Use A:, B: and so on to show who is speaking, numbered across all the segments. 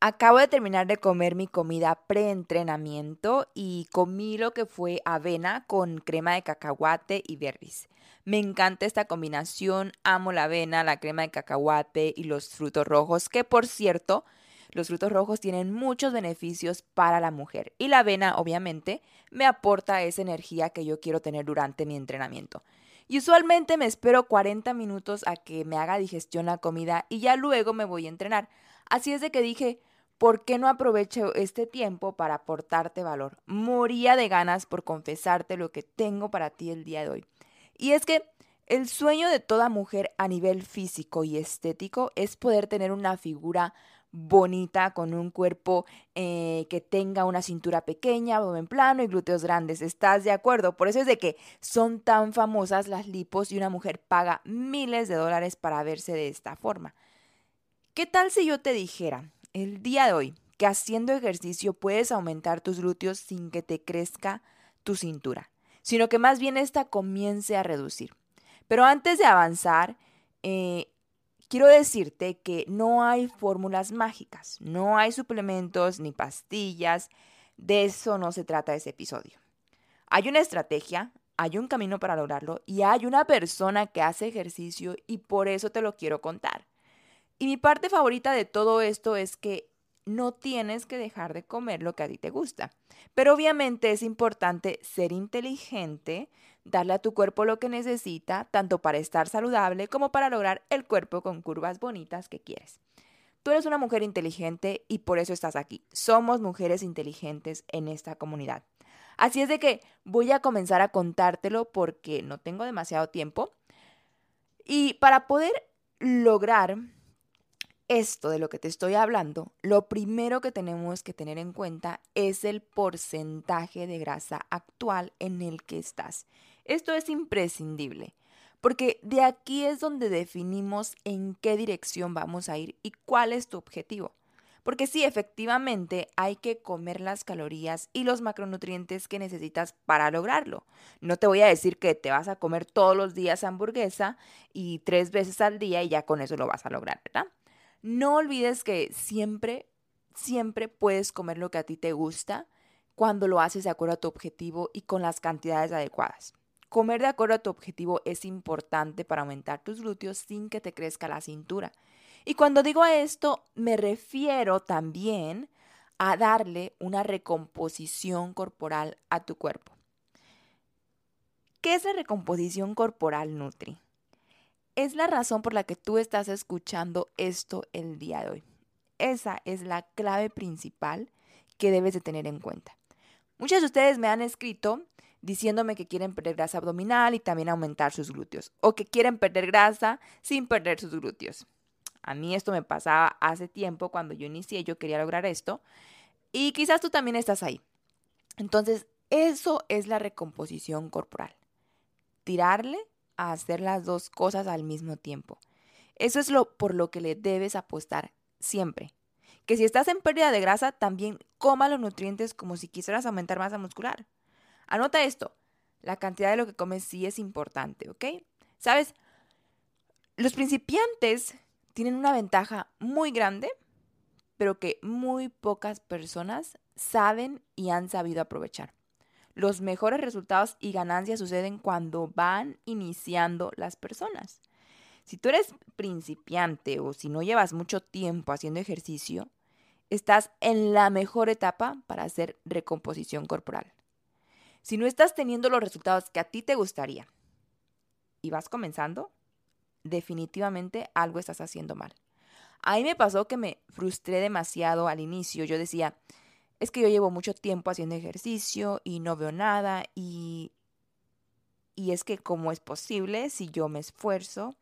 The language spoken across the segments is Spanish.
A: Acabo de terminar de comer mi comida pre-entrenamiento y comí lo que fue avena con crema de cacahuate y berries. Me encanta esta combinación, amo la avena, la crema de cacahuate y los frutos rojos, que por cierto, los frutos rojos tienen muchos beneficios para la mujer y la avena obviamente me aporta esa energía que yo quiero tener durante mi entrenamiento. Y usualmente me espero 40 minutos a que me haga digestión la comida y ya luego me voy a entrenar. Así es de que dije, ¿por qué no aprovecho este tiempo para aportarte valor? Moría de ganas por confesarte lo que tengo para ti el día de hoy. Y es que el sueño de toda mujer a nivel físico y estético es poder tener una figura bonita, con un cuerpo eh, que tenga una cintura pequeña, en plano y glúteos grandes. ¿Estás de acuerdo? Por eso es de que son tan famosas las lipos y una mujer paga miles de dólares para verse de esta forma. ¿Qué tal si yo te dijera el día de hoy que haciendo ejercicio puedes aumentar tus glúteos sin que te crezca tu cintura, sino que más bien esta comience a reducir. Pero antes de avanzar, eh, quiero decirte que no hay fórmulas mágicas, no hay suplementos ni pastillas, de eso no se trata ese episodio. Hay una estrategia, hay un camino para lograrlo y hay una persona que hace ejercicio y por eso te lo quiero contar. Y mi parte favorita de todo esto es que no tienes que dejar de comer lo que a ti te gusta. Pero obviamente es importante ser inteligente, darle a tu cuerpo lo que necesita, tanto para estar saludable como para lograr el cuerpo con curvas bonitas que quieres. Tú eres una mujer inteligente y por eso estás aquí. Somos mujeres inteligentes en esta comunidad. Así es de que voy a comenzar a contártelo porque no tengo demasiado tiempo. Y para poder lograr esto de lo que te estoy hablando, lo primero que tenemos que tener en cuenta es el porcentaje de grasa actual en el que estás. Esto es imprescindible, porque de aquí es donde definimos en qué dirección vamos a ir y cuál es tu objetivo. Porque sí, efectivamente hay que comer las calorías y los macronutrientes que necesitas para lograrlo. No te voy a decir que te vas a comer todos los días hamburguesa y tres veces al día y ya con eso lo vas a lograr, ¿verdad? No olvides que siempre, siempre puedes comer lo que a ti te gusta cuando lo haces de acuerdo a tu objetivo y con las cantidades adecuadas. Comer de acuerdo a tu objetivo es importante para aumentar tus glúteos sin que te crezca la cintura. Y cuando digo esto, me refiero también a darle una recomposición corporal a tu cuerpo. ¿Qué es la recomposición corporal Nutri? Es la razón por la que tú estás escuchando esto el día de hoy. Esa es la clave principal que debes de tener en cuenta. Muchos de ustedes me han escrito diciéndome que quieren perder grasa abdominal y también aumentar sus glúteos, o que quieren perder grasa sin perder sus glúteos. A mí esto me pasaba hace tiempo cuando yo inicié, yo quería lograr esto, y quizás tú también estás ahí. Entonces, eso es la recomposición corporal. Tirarle a hacer las dos cosas al mismo tiempo. Eso es lo por lo que le debes apostar siempre. Que si estás en pérdida de grasa, también coma los nutrientes como si quisieras aumentar masa muscular. Anota esto, la cantidad de lo que comes sí es importante, ¿ok? Sabes, los principiantes tienen una ventaja muy grande, pero que muy pocas personas saben y han sabido aprovechar. Los mejores resultados y ganancias suceden cuando van iniciando las personas. Si tú eres principiante o si no llevas mucho tiempo haciendo ejercicio, estás en la mejor etapa para hacer recomposición corporal. Si no estás teniendo los resultados que a ti te gustaría y vas comenzando, definitivamente algo estás haciendo mal. A mí me pasó que me frustré demasiado al inicio. Yo decía, es que yo llevo mucho tiempo haciendo ejercicio y no veo nada y, y es que cómo es posible si yo me esfuerzo.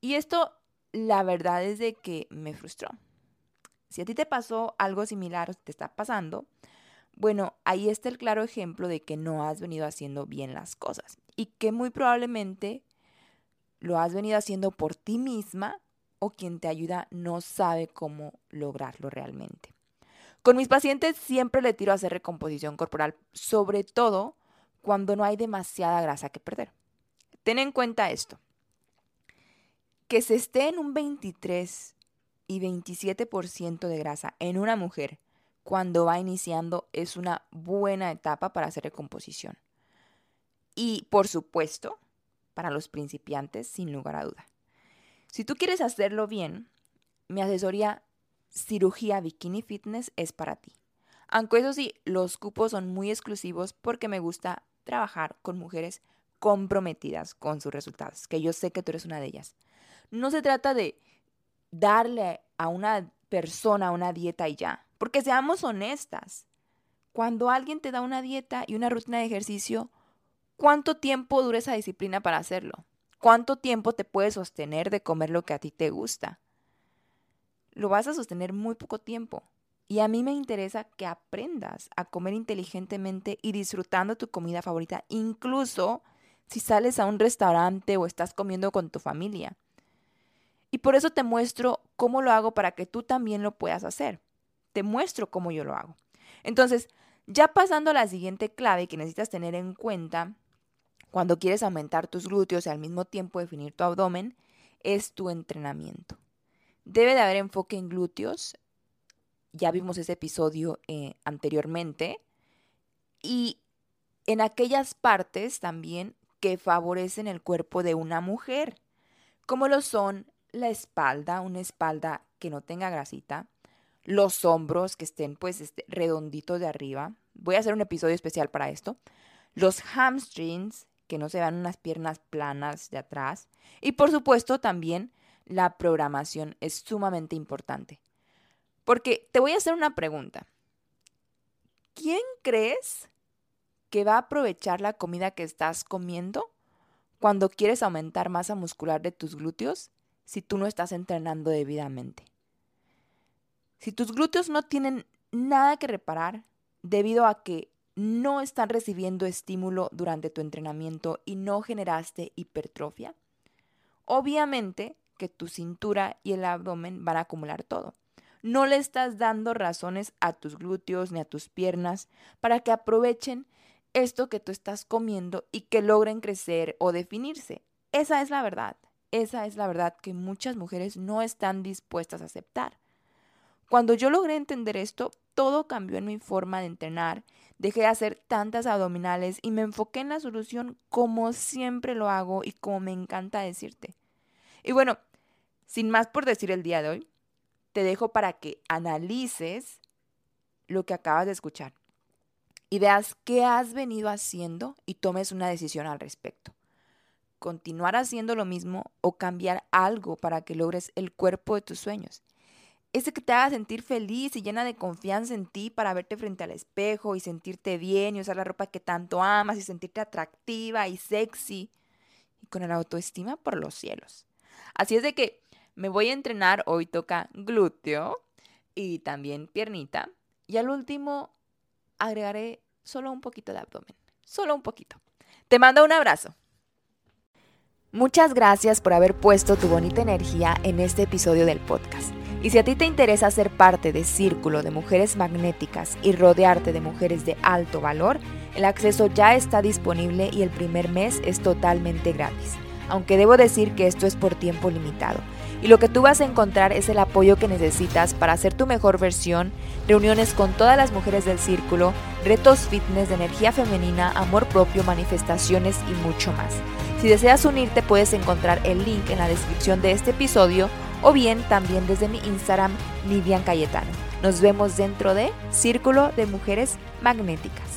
A: Y esto, la verdad es de que me frustró. Si a ti te pasó algo similar o te está pasando, bueno, ahí está el claro ejemplo de que no has venido haciendo bien las cosas y que muy probablemente lo has venido haciendo por ti misma o quien te ayuda no sabe cómo lograrlo realmente. Con mis pacientes siempre le tiro a hacer recomposición corporal, sobre todo cuando no hay demasiada grasa que perder. Ten en cuenta esto, que se esté en un 23 y 27% de grasa en una mujer cuando va iniciando es una buena etapa para hacer recomposición. Y por supuesto, para los principiantes, sin lugar a duda. Si tú quieres hacerlo bien, mi asesoría cirugía bikini fitness es para ti. Aunque eso sí, los cupos son muy exclusivos porque me gusta trabajar con mujeres comprometidas con sus resultados, que yo sé que tú eres una de ellas. No se trata de darle a una persona una dieta y ya, porque seamos honestas. Cuando alguien te da una dieta y una rutina de ejercicio, ¿cuánto tiempo dura esa disciplina para hacerlo? ¿Cuánto tiempo te puedes sostener de comer lo que a ti te gusta? Lo vas a sostener muy poco tiempo. Y a mí me interesa que aprendas a comer inteligentemente y disfrutando tu comida favorita, incluso si sales a un restaurante o estás comiendo con tu familia. Y por eso te muestro cómo lo hago para que tú también lo puedas hacer. Te muestro cómo yo lo hago. Entonces, ya pasando a la siguiente clave que necesitas tener en cuenta cuando quieres aumentar tus glúteos y al mismo tiempo definir tu abdomen, es tu entrenamiento. Debe de haber enfoque en glúteos. Ya vimos ese episodio eh, anteriormente. Y en aquellas partes también que favorecen el cuerpo de una mujer, como lo son la espalda, una espalda que no tenga grasita, los hombros que estén pues este, redonditos de arriba. Voy a hacer un episodio especial para esto. Los hamstrings, que no se vean unas piernas planas de atrás. Y por supuesto también la programación es sumamente importante. Porque te voy a hacer una pregunta. ¿Quién crees que va a aprovechar la comida que estás comiendo cuando quieres aumentar masa muscular de tus glúteos si tú no estás entrenando debidamente. Si tus glúteos no tienen nada que reparar debido a que no están recibiendo estímulo durante tu entrenamiento y no generaste hipertrofia, obviamente tu cintura y el abdomen van a acumular todo. No le estás dando razones a tus glúteos ni a tus piernas para que aprovechen esto que tú estás comiendo y que logren crecer o definirse. Esa es la verdad. Esa es la verdad que muchas mujeres no están dispuestas a aceptar. Cuando yo logré entender esto, todo cambió en mi forma de entrenar, dejé de hacer tantas abdominales y me enfoqué en la solución como siempre lo hago y como me encanta decirte. Y bueno, sin más por decir el día de hoy, te dejo para que analices lo que acabas de escuchar y veas qué has venido haciendo y tomes una decisión al respecto continuar haciendo lo mismo o cambiar algo para que logres el cuerpo de tus sueños. Ese que te haga sentir feliz y llena de confianza en ti para verte frente al espejo y sentirte bien y usar la ropa que tanto amas y sentirte atractiva y sexy y con el autoestima por los cielos. Así es de que me voy a entrenar, hoy toca glúteo y también piernita y al último agregaré solo un poquito de abdomen, solo un poquito. Te mando un abrazo. Muchas gracias por haber puesto tu bonita energía en este episodio del podcast. Y si a ti te interesa ser parte de Círculo de Mujeres Magnéticas y rodearte de mujeres de alto valor, el acceso ya está disponible y el primer mes es totalmente gratis. Aunque debo decir que esto es por tiempo limitado. Y lo que tú vas a encontrar es el apoyo que necesitas para hacer tu mejor versión, reuniones con todas las mujeres del círculo, retos fitness de energía femenina, amor propio, manifestaciones y mucho más. Si deseas unirte puedes encontrar el link en la descripción de este episodio o bien también desde mi Instagram Nidian Cayetano. Nos vemos dentro de Círculo de Mujeres Magnéticas.